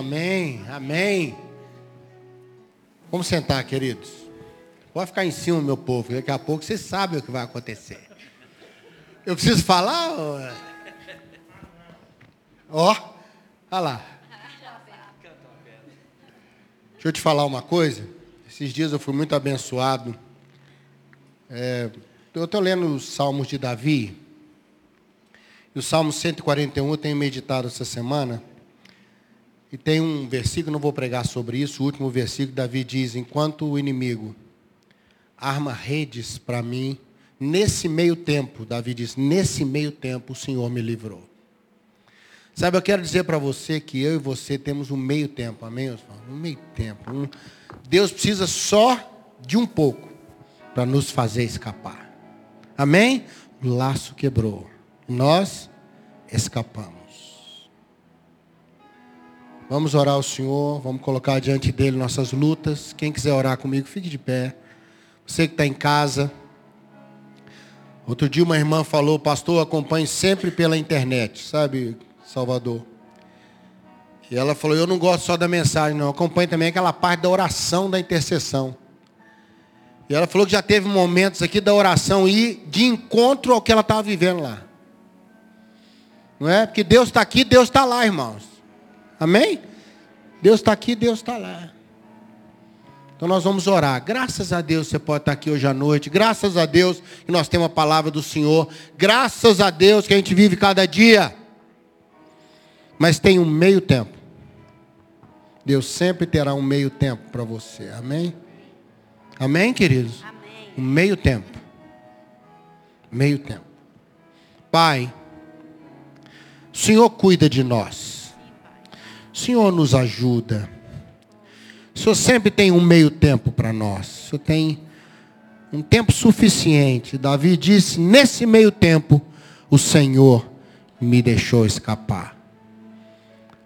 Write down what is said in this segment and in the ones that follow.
amém, amém. Vamos sentar, queridos. Pode ficar em cima, meu povo. Daqui a pouco vocês sabem o que vai acontecer. Eu preciso falar? Ó, olha lá. Deixa eu te falar uma coisa. Esses dias eu fui muito abençoado. É, eu estou lendo os Salmos de Davi. E o Salmo 141 eu tenho meditado essa semana. E tem um versículo, não vou pregar sobre isso, o último versículo, Davi diz, enquanto o inimigo arma redes para mim, nesse meio tempo, Davi diz, nesse meio tempo o Senhor me livrou. Sabe, eu quero dizer para você que eu e você temos um meio tempo, amém? Um meio tempo. Um... Deus precisa só de um pouco para nos fazer escapar. Amém? O laço quebrou. Nós escapamos. Vamos orar ao Senhor, vamos colocar diante dele nossas lutas. Quem quiser orar comigo, fique de pé. Você que está em casa. Outro dia uma irmã falou, pastor, acompanhe sempre pela internet, sabe, Salvador? E ela falou, eu não gosto só da mensagem, não. Acompanhe também aquela parte da oração da intercessão. E ela falou que já teve momentos aqui da oração ir de encontro ao que ela estava vivendo lá. Não é? Porque Deus está aqui, Deus está lá, irmãos. Amém? Deus está aqui, Deus está lá. Então nós vamos orar. Graças a Deus você pode estar aqui hoje à noite. Graças a Deus que nós temos a palavra do Senhor. Graças a Deus que a gente vive cada dia. Mas tem um meio tempo. Deus sempre terá um meio tempo para você. Amém? Amém, queridos? Amém. Um meio tempo. Meio tempo. Pai, o Senhor cuida de nós. Senhor nos ajuda. O Senhor sempre tem um meio tempo para nós. O Senhor tem um tempo suficiente. Davi disse: nesse meio tempo, o Senhor me deixou escapar.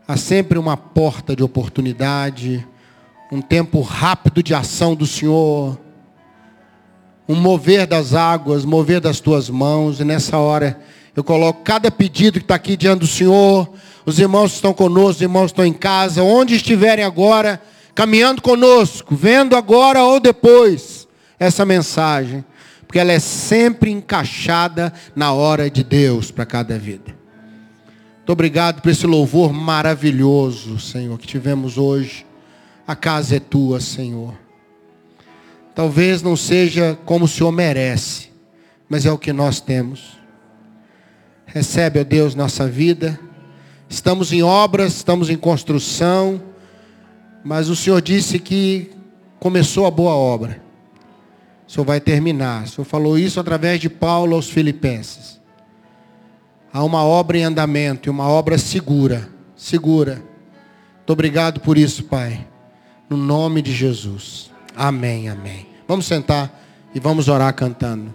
Há sempre uma porta de oportunidade, um tempo rápido de ação do Senhor, um mover das águas, mover das tuas mãos, e nessa hora eu coloco cada pedido que está aqui diante do Senhor, os irmãos estão conosco, os irmãos estão em casa, onde estiverem agora, caminhando conosco, vendo agora ou depois essa mensagem, porque ela é sempre encaixada na hora de Deus para cada vida. Muito obrigado por esse louvor maravilhoso, Senhor, que tivemos hoje. A casa é tua, Senhor. Talvez não seja como o Senhor merece, mas é o que nós temos. Recebe, ó Deus, nossa vida. Estamos em obras, estamos em construção, mas o Senhor disse que começou a boa obra. O Senhor vai terminar. O Senhor falou isso através de Paulo aos Filipenses. Há uma obra em andamento e uma obra segura. Segura. Muito obrigado por isso, Pai. No nome de Jesus. Amém, amém. Vamos sentar e vamos orar cantando.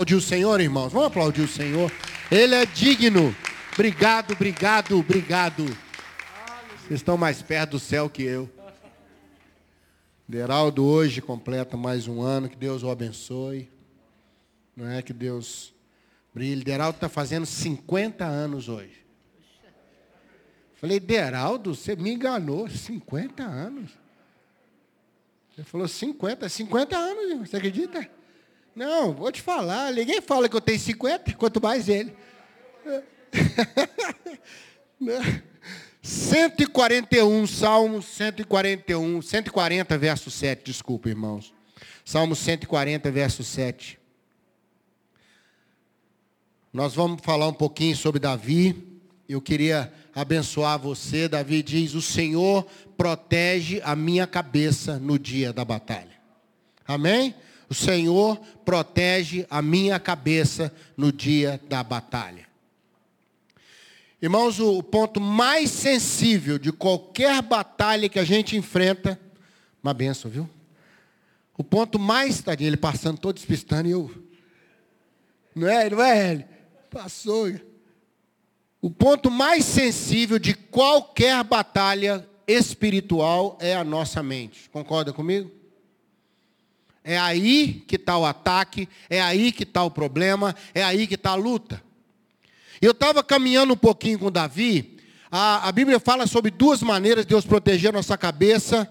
Aplaudir o Senhor, irmãos? Vamos aplaudir o Senhor. Ele é digno. Obrigado, obrigado, obrigado. Vocês estão mais perto do céu que eu. Deraldo hoje completa mais um ano. Que Deus o abençoe. Não é que Deus brilhe. Deraldo está fazendo 50 anos hoje. Falei, Deraldo, você me enganou. 50 anos. Ele falou 50, 50 anos, você acredita? Não, vou te falar, ninguém fala que eu tenho 50, quanto mais ele. 141, Salmos 141, 140, verso 7, desculpa, irmãos. Salmo 140, verso 7. Nós vamos falar um pouquinho sobre Davi. Eu queria abençoar você. Davi diz: O Senhor protege a minha cabeça no dia da batalha. Amém? O Senhor protege a minha cabeça no dia da batalha. Irmãos, o ponto mais sensível de qualquer batalha que a gente enfrenta, uma benção, viu? O ponto mais, tadinho, ele passando todo despistando e eu. Não é, não é ele? Passou. O ponto mais sensível de qualquer batalha espiritual é a nossa mente. Concorda comigo? É aí que está o ataque, é aí que está o problema, é aí que está a luta. Eu estava caminhando um pouquinho com Davi, a, a Bíblia fala sobre duas maneiras de Deus proteger a nossa cabeça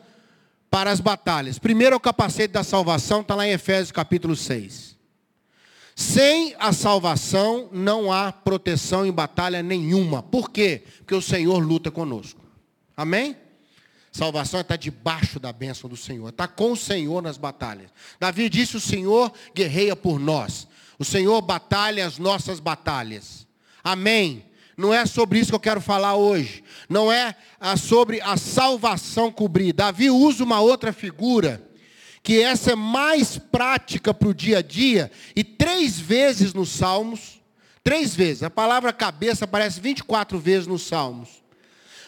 para as batalhas. Primeiro é o capacete da salvação, está lá em Efésios capítulo 6. Sem a salvação não há proteção em batalha nenhuma. Por quê? Porque o Senhor luta conosco. Amém? Salvação está debaixo da bênção do Senhor, está com o Senhor nas batalhas. Davi disse: O Senhor guerreia por nós, o Senhor batalha as nossas batalhas. Amém. Não é sobre isso que eu quero falar hoje. Não é ah, sobre a salvação cobrir. Davi usa uma outra figura, que essa é mais prática para o dia a dia, e três vezes nos Salmos, três vezes, a palavra cabeça aparece 24 vezes nos Salmos.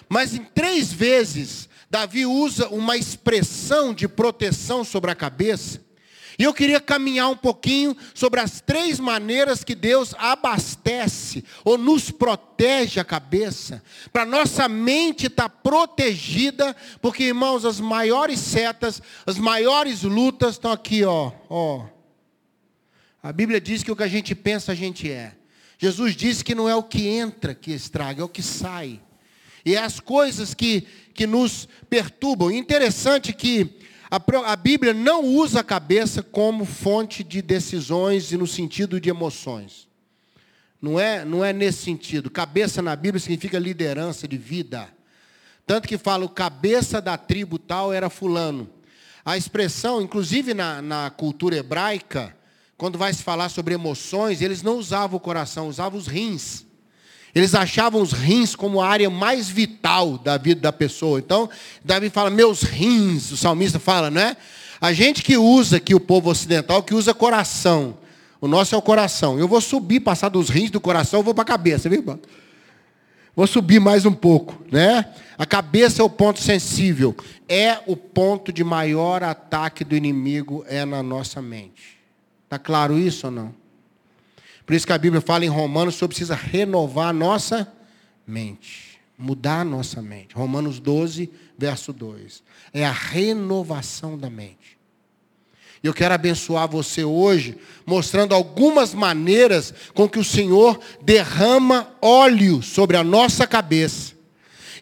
Mas em três vezes Davi usa uma expressão de proteção sobre a cabeça. E eu queria caminhar um pouquinho sobre as três maneiras que Deus abastece ou nos protege a cabeça, para nossa mente estar tá protegida, porque irmãos, as maiores setas, as maiores lutas estão aqui, ó, ó. A Bíblia diz que o que a gente pensa a gente é. Jesus disse que não é o que entra que estraga, é o que sai. E é as coisas que, que nos perturbam. Interessante que a, Bíblia não usa a cabeça como fonte de decisões e no sentido de emoções. Não é, não é nesse sentido. Cabeça na Bíblia significa liderança de vida. Tanto que fala o cabeça da tribo tal era fulano. A expressão, inclusive na, na cultura hebraica, quando vai se falar sobre emoções, eles não usavam o coração, usavam os rins. Eles achavam os rins como a área mais vital da vida da pessoa. Então, Davi fala, meus rins, o salmista fala, não é? A gente que usa aqui, o povo ocidental, que usa coração. O nosso é o coração. Eu vou subir, passar dos rins do coração, vou para a cabeça, viu, irmão? Vou subir mais um pouco, né? A cabeça é o ponto sensível. É o ponto de maior ataque do inimigo, é na nossa mente. Está claro isso ou não? Por isso que a Bíblia fala em Romanos que precisa renovar a nossa mente. Mudar a nossa mente. Romanos 12, verso 2. É a renovação da mente. E eu quero abençoar você hoje, mostrando algumas maneiras com que o Senhor derrama óleo sobre a nossa cabeça.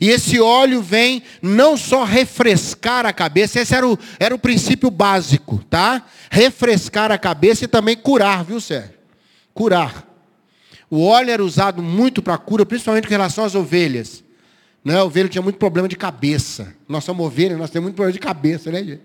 E esse óleo vem não só refrescar a cabeça, esse era o, era o princípio básico, tá? Refrescar a cabeça e também curar, viu, Sérgio? Curar. O óleo era usado muito para cura, principalmente com relação às ovelhas. Né? A ovelha tinha muito problema de cabeça. Nós somos ovelhas, nós temos muito problema de cabeça, né, gente?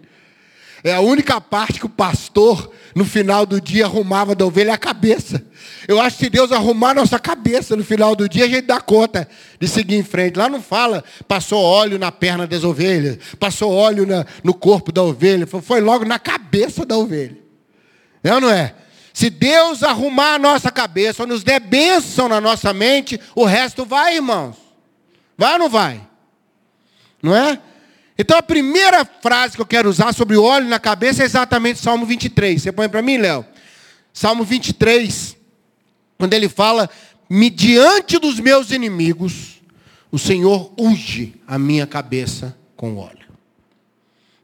É a única parte que o pastor, no final do dia, arrumava da ovelha é a cabeça. Eu acho que se Deus arrumar a nossa cabeça no final do dia, a gente dá conta de seguir em frente. Lá não fala, passou óleo na perna das ovelhas, passou óleo na, no corpo da ovelha. Foi logo na cabeça da ovelha. É ou não é? Se Deus arrumar a nossa cabeça, ou nos der bênção na nossa mente, o resto vai, irmãos. Vai ou não vai? Não é? Então a primeira frase que eu quero usar sobre o óleo na cabeça é exatamente Salmo 23. Você põe para mim, Léo? Salmo 23, quando ele fala: "Mediante dos meus inimigos, o Senhor unge a minha cabeça com óleo.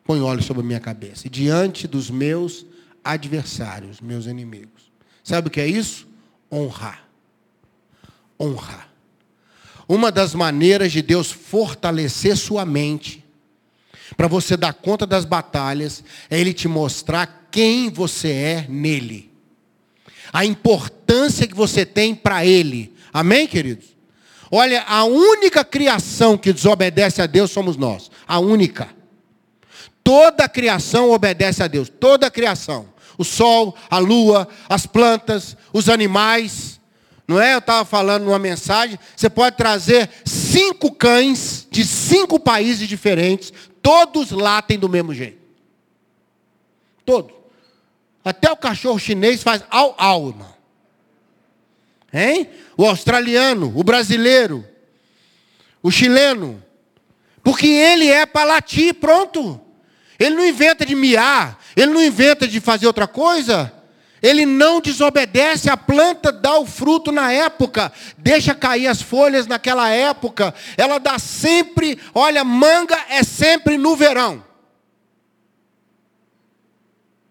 Põe óleo sobre a minha cabeça. E diante dos meus adversários, meus inimigos. Sabe o que é isso? Honrar. Honrar. Uma das maneiras de Deus fortalecer sua mente, para você dar conta das batalhas, é Ele te mostrar quem você é nele. A importância que você tem para Ele. Amém, queridos? Olha, a única criação que desobedece a Deus somos nós. A única. Toda a criação obedece a Deus. Toda a criação. O sol, a lua, as plantas, os animais. Não é? Eu estava falando numa mensagem. Você pode trazer cinco cães de cinco países diferentes. Todos latem do mesmo jeito. Todos. Até o cachorro chinês faz au au, irmão. Hein? O australiano, o brasileiro, o chileno. Porque ele é para latir, pronto. Ele não inventa de miar, ele não inventa de fazer outra coisa. Ele não desobedece, a planta dá o fruto na época, deixa cair as folhas naquela época. Ela dá sempre, olha, manga é sempre no verão.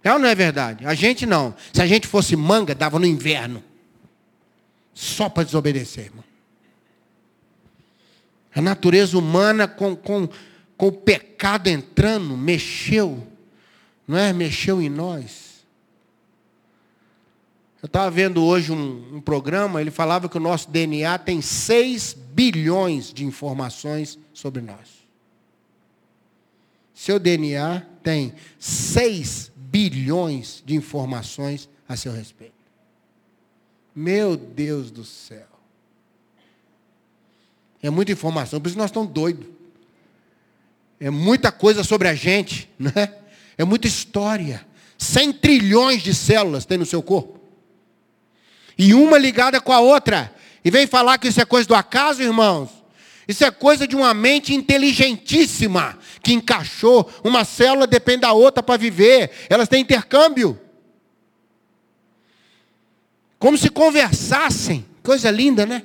É ou não é verdade? A gente não. Se a gente fosse manga, dava no inverno. Só para desobedecer, irmão. A natureza humana com, com, com o pecado entrando, mexeu, não é? Mexeu em nós. Eu estava vendo hoje um, um, programa, ele falava que o nosso DNA tem 6 bilhões de informações sobre nós. Seu DNA tem 6 bilhões de informações a seu respeito. Meu Deus do céu. É muita informação, por isso nós estamos doidos. É muita coisa sobre a gente, né? É muita história. 100 trilhões de células tem no seu corpo. E uma ligada com a outra. E vem falar que isso é coisa do acaso, irmãos? Isso é coisa de uma mente inteligentíssima que encaixou. Uma célula depende da outra para viver. Elas têm intercâmbio. Como se conversassem. Coisa linda, né?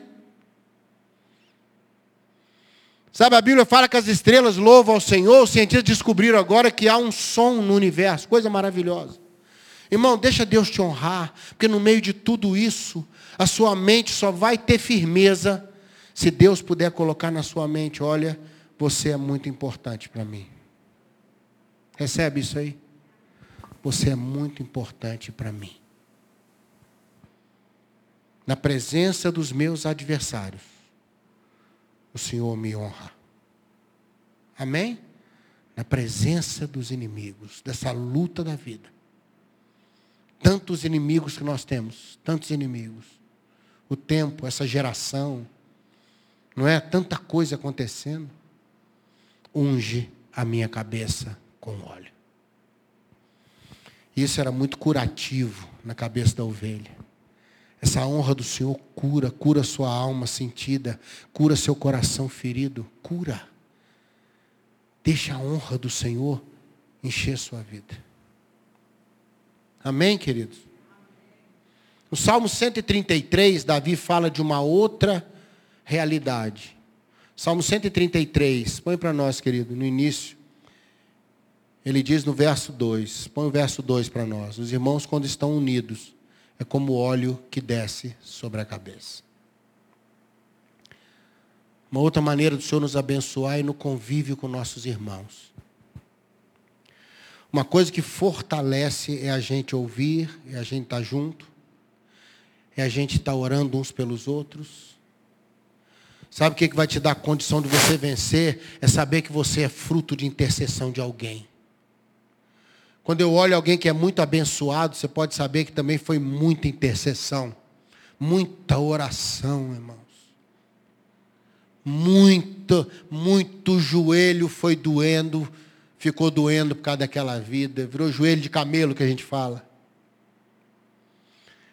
Sabe, a Bíblia fala que as estrelas louvam ao Senhor. Os cientistas descobriram agora que há um som no universo. Coisa maravilhosa. Irmão, deixa Deus te honrar. Porque no meio de tudo isso, a sua mente só vai ter firmeza se Deus puder colocar na sua mente: olha, você é muito importante para mim. Recebe isso aí? Você é muito importante para mim na presença dos meus adversários, o Senhor me honra. Amém? Na presença dos inimigos, dessa luta da vida. Tantos inimigos que nós temos, tantos inimigos. O tempo, essa geração, não é? Tanta coisa acontecendo. Unge a minha cabeça com óleo. Isso era muito curativo na cabeça da ovelha. Essa honra do Senhor cura, cura sua alma sentida, cura seu coração ferido, cura. Deixa a honra do Senhor encher sua vida. Amém, queridos? No Salmo 133, Davi fala de uma outra realidade. Salmo 133, põe para nós, querido, no início. Ele diz no verso 2, põe o verso 2 para nós. Os irmãos, quando estão unidos, é como óleo que desce sobre a cabeça. Uma outra maneira do Senhor nos abençoar é no convívio com nossos irmãos. Uma coisa que fortalece é a gente ouvir, é a gente estar tá junto, é a gente estar tá orando uns pelos outros. Sabe o que vai te dar a condição de você vencer? É saber que você é fruto de intercessão de alguém. Quando eu olho alguém que é muito abençoado, você pode saber que também foi muita intercessão, muita oração, irmãos. Muito, muito joelho foi doendo, ficou doendo por causa daquela vida, virou joelho de camelo que a gente fala.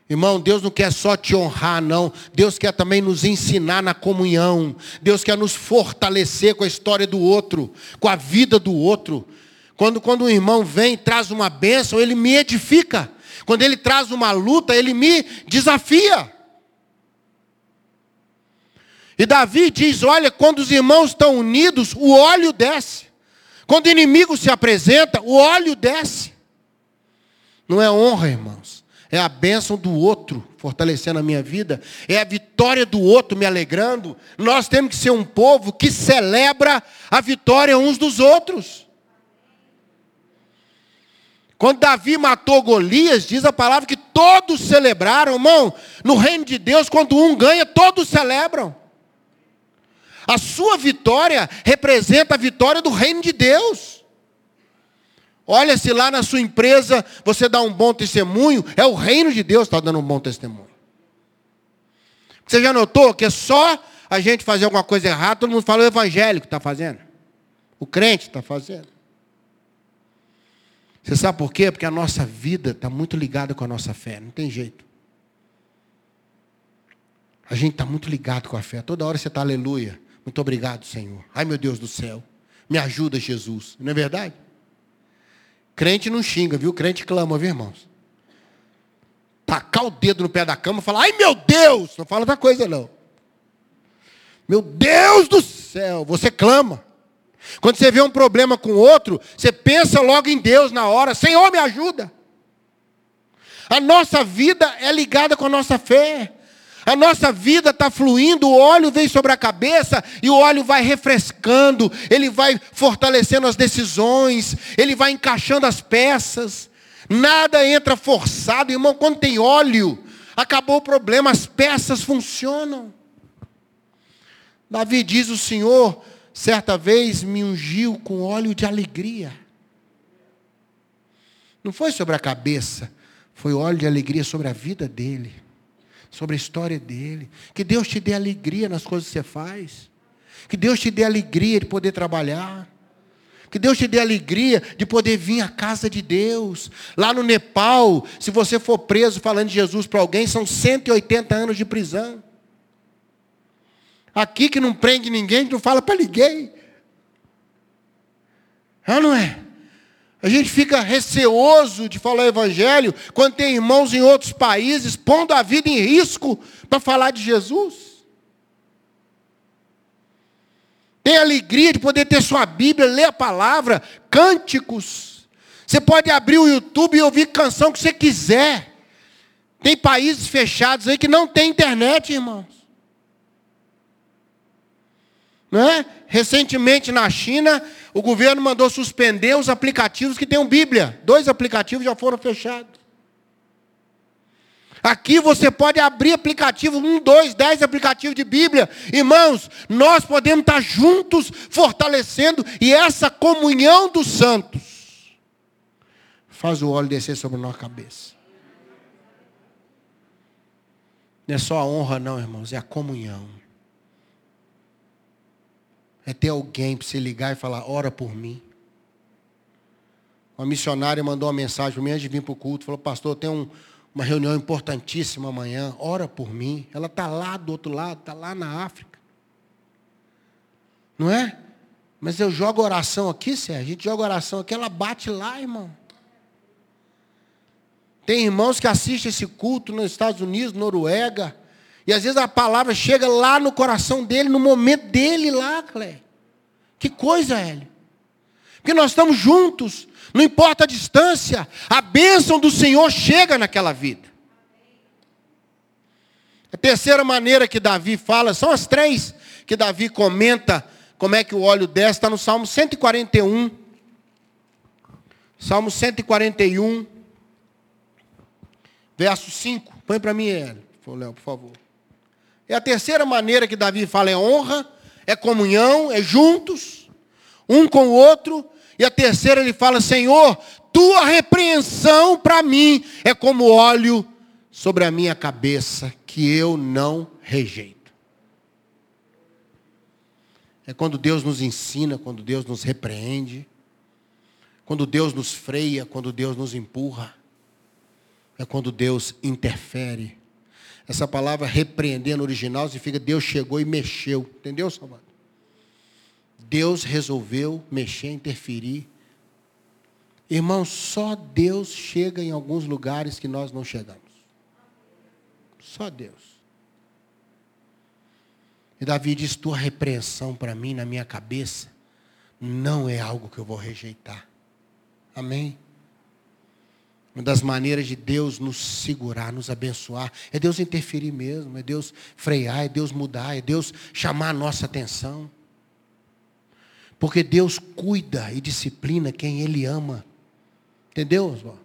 Irmão, Deus não quer só te honrar, não. Deus quer também nos ensinar na comunhão. Deus quer nos fortalecer com a história do outro, com a vida do outro. Quando, quando um irmão vem e traz uma bênção, ele me edifica. Quando ele traz uma luta, ele me desafia. E Davi diz: Olha, quando os irmãos estão unidos, o óleo desce. Quando o inimigo se apresenta, o óleo desce. Não é honra, irmãos é a bênção do outro fortalecendo a minha vida, é a vitória do outro me alegrando. Nós temos que ser um povo que celebra a vitória uns dos outros. Quando Davi matou Golias, diz a palavra que todos celebraram, irmão. No reino de Deus, quando um ganha, todos celebram. A sua vitória representa a vitória do reino de Deus. Olha, se lá na sua empresa você dá um bom testemunho, é o reino de Deus que está dando um bom testemunho. Você já notou que é só a gente fazer alguma coisa errada, todo mundo fala o evangélico está fazendo. O crente está fazendo. Você sabe por quê? Porque a nossa vida está muito ligada com a nossa fé, não tem jeito. A gente está muito ligado com a fé. Toda hora você está aleluia. Muito obrigado, Senhor. Ai meu Deus do céu. Me ajuda, Jesus. Não é verdade? Crente não xinga, viu? Crente clama, viu, irmãos? Tacar o dedo no pé da cama e falar, ai meu Deus! Não fala outra coisa, não. Meu Deus do céu, você clama. Quando você vê um problema com outro, você pensa logo em Deus na hora, Senhor, me ajuda. A nossa vida é ligada com a nossa fé. A nossa vida está fluindo, o óleo vem sobre a cabeça e o óleo vai refrescando, ele vai fortalecendo as decisões, ele vai encaixando as peças. Nada entra forçado, irmão. Quando tem óleo, acabou o problema, as peças funcionam. Davi diz: O Senhor, certa vez, me ungiu com óleo de alegria. Não foi sobre a cabeça, foi óleo de alegria sobre a vida dele sobre a história dele. Que Deus te dê alegria nas coisas que você faz. Que Deus te dê alegria de poder trabalhar. Que Deus te dê alegria de poder vir à casa de Deus. Lá no Nepal, se você for preso falando de Jesus para alguém, são 180 anos de prisão. Aqui que não prende ninguém, não fala para ninguém. Ah, não é? A gente fica receoso de falar evangelho quando tem irmãos em outros países pondo a vida em risco para falar de Jesus. Tem alegria de poder ter sua Bíblia, ler a palavra, cânticos. Você pode abrir o YouTube e ouvir canção que você quiser. Tem países fechados aí que não tem internet, irmãos. Né? Recentemente na China, o governo mandou suspender os aplicativos que têm Bíblia. Dois aplicativos já foram fechados. Aqui você pode abrir aplicativo, um, dois, dez aplicativos de Bíblia. Irmãos, nós podemos estar juntos, fortalecendo, e essa comunhão dos santos faz o óleo descer sobre a nossa cabeça. Não é só a honra, não, irmãos, é a comunhão. É ter alguém para você ligar e falar, ora por mim. Uma missionária mandou uma mensagem para mim antes de vir para o culto. Falou, pastor, tem um, uma reunião importantíssima amanhã. Ora por mim. Ela está lá do outro lado, está lá na África. Não é? Mas eu jogo oração aqui, Sérgio. A gente joga oração aqui, ela bate lá, irmão. Tem irmãos que assistem esse culto nos Estados Unidos, Noruega. E às vezes a palavra chega lá no coração dele, no momento dele lá, Clé. Que coisa, Hélio. Porque nós estamos juntos, não importa a distância, a bênção do Senhor chega naquela vida. A terceira maneira que Davi fala, são as três que Davi comenta como é que o óleo desce, está no Salmo 141. Salmo 141, verso 5. Põe para mim, Hélio, por favor. É a terceira maneira que Davi fala é honra, é comunhão, é juntos, um com o outro. E a terceira ele fala, Senhor, tua repreensão para mim é como óleo sobre a minha cabeça, que eu não rejeito. É quando Deus nos ensina, quando Deus nos repreende, quando Deus nos freia, quando Deus nos empurra. é quando Deus interfere. Essa palavra repreender no original significa Deus chegou e mexeu. Entendeu, Salvador? Deus resolveu mexer, interferir. Irmão, só Deus chega em alguns lugares que nós não chegamos. Só Deus. E Davi diz: Tua repreensão para mim, na minha cabeça, não é algo que eu vou rejeitar. Amém? Uma das maneiras de Deus nos segurar, nos abençoar, é Deus interferir mesmo, é Deus frear, é Deus mudar, é Deus chamar a nossa atenção. Porque Deus cuida e disciplina quem Ele ama. Entendeu, Oswaldo?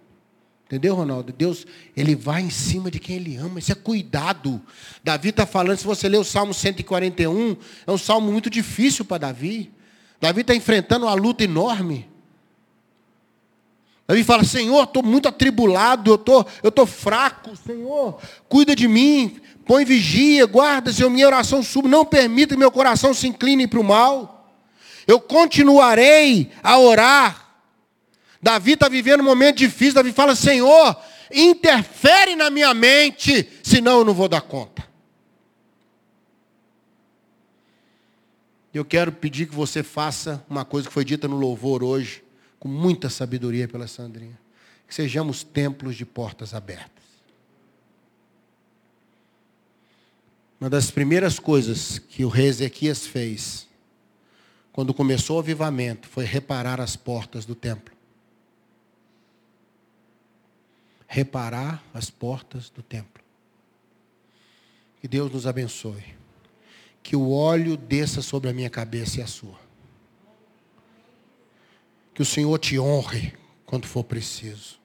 Entendeu, Ronaldo? Deus, Ele vai em cima de quem Ele ama. Isso é cuidado. Davi está falando, se você ler o Salmo 141, é um salmo muito difícil para Davi. Davi está enfrentando uma luta enorme. Davi fala, Senhor, estou muito atribulado, eu estou tô fraco, Senhor, cuida de mim, põe vigia, guarda, Senhor, minha oração suba, não permita que meu coração se incline para o mal. Eu continuarei a orar. Davi está vivendo um momento difícil. Davi fala: Senhor, interfere na minha mente, senão eu não vou dar conta. Eu quero pedir que você faça uma coisa que foi dita no louvor hoje, com muita sabedoria pela Sandrinha. Que sejamos templos de portas abertas. Uma das primeiras coisas que o rei Ezequias fez quando começou o avivamento, foi reparar as portas do templo. Reparar as portas do templo. Que Deus nos abençoe. Que o óleo desça sobre a minha cabeça e a sua. Que o Senhor te honre quando for preciso.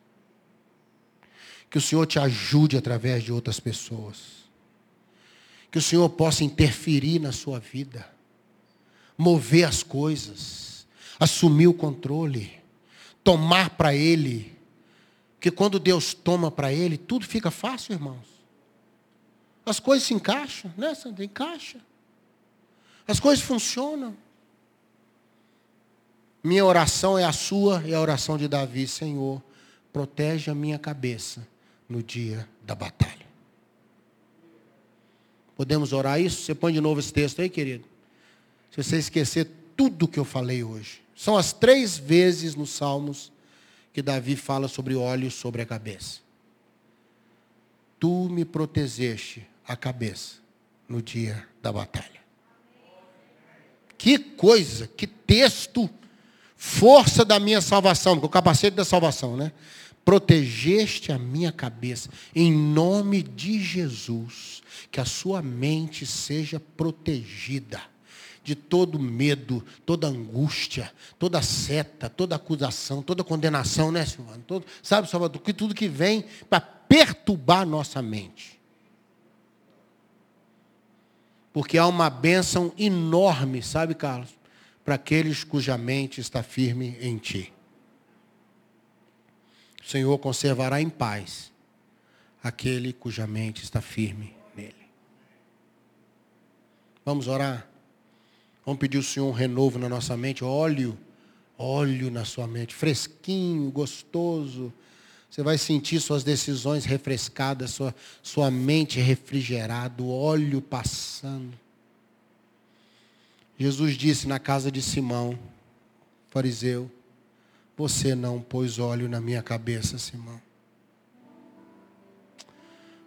Que o Senhor te ajude através de outras pessoas. Que o Senhor possa interferir na sua vida mover as coisas, assumir o controle, tomar para Ele. Porque quando Deus toma para Ele, tudo fica fácil, irmãos. As coisas se encaixam, né, Sandra? Encaixa. As coisas funcionam. Minha oração é a sua e a oração de Davi, Senhor, protege a minha cabeça no dia da batalha. Podemos orar isso? Você põe de novo esse texto aí, querido se você esquecer tudo que eu falei hoje. São as três vezes nos Salmos que Davi fala sobre óleo sobre a cabeça. Tu me protegeste a cabeça no dia da batalha. Que coisa, que texto, força da minha salvação, o capacete da salvação, né? Protegeste a minha cabeça, em nome de Jesus, que a sua mente seja protegida de todo medo, toda angústia, toda seta, toda acusação, toda condenação, né, Silvano? Todo, sabe, Salvador, que tudo que vem para perturbar nossa mente. Porque há uma bênção enorme, sabe, Carlos, para aqueles cuja mente está firme em ti. O Senhor conservará em paz aquele cuja mente está firme nele. Vamos orar? Vamos pedir ao Senhor um renovo na nossa mente, óleo, óleo na sua mente, fresquinho, gostoso. Você vai sentir suas decisões refrescadas, sua, sua mente refrigerada, o óleo passando. Jesus disse na casa de Simão, fariseu, você não pôs óleo na minha cabeça, Simão.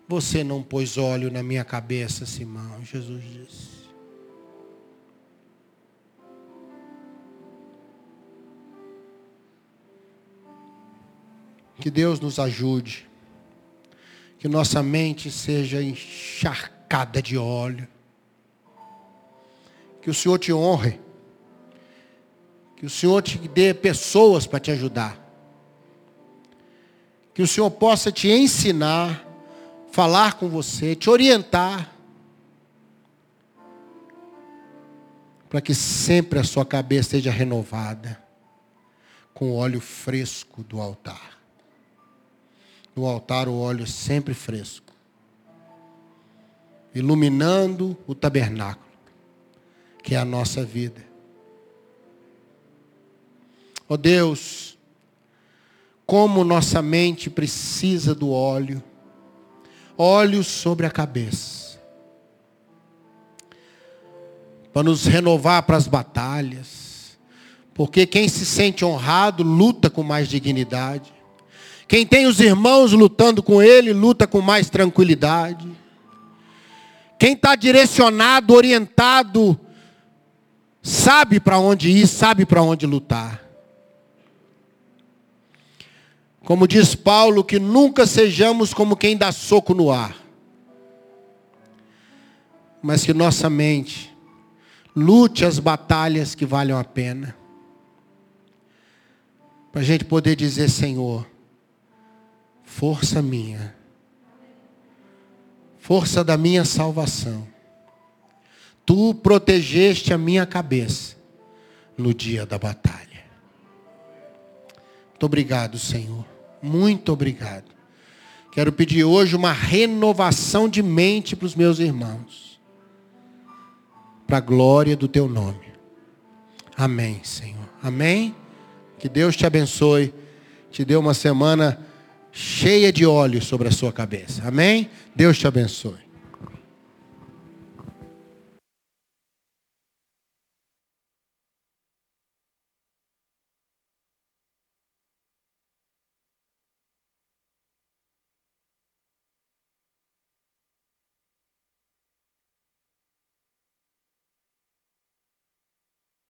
Você não pôs óleo na minha cabeça, Simão, Jesus disse. Que Deus nos ajude. Que nossa mente seja encharcada de óleo. Que o Senhor te honre. Que o Senhor te dê pessoas para te ajudar. Que o Senhor possa te ensinar, falar com você, te orientar. Para que sempre a sua cabeça esteja renovada com óleo fresco do altar no altar o óleo sempre fresco, iluminando o tabernáculo, que é a nossa vida. Ó oh Deus, como nossa mente precisa do óleo. Óleo sobre a cabeça. Para nos renovar para as batalhas. Porque quem se sente honrado luta com mais dignidade. Quem tem os irmãos lutando com ele, luta com mais tranquilidade. Quem está direcionado, orientado, sabe para onde ir, sabe para onde lutar. Como diz Paulo, que nunca sejamos como quem dá soco no ar. Mas que nossa mente lute as batalhas que valham a pena. Para a gente poder dizer, Senhor, força minha, força da minha salvação. Tu protegeste a minha cabeça no dia da batalha. Muito obrigado, Senhor. Muito obrigado. Quero pedir hoje uma renovação de mente para os meus irmãos. Para a glória do teu nome. Amém, Senhor. Amém. Que Deus te abençoe. Te dê uma semana cheia de óleo sobre a sua cabeça. Amém? Deus te abençoe.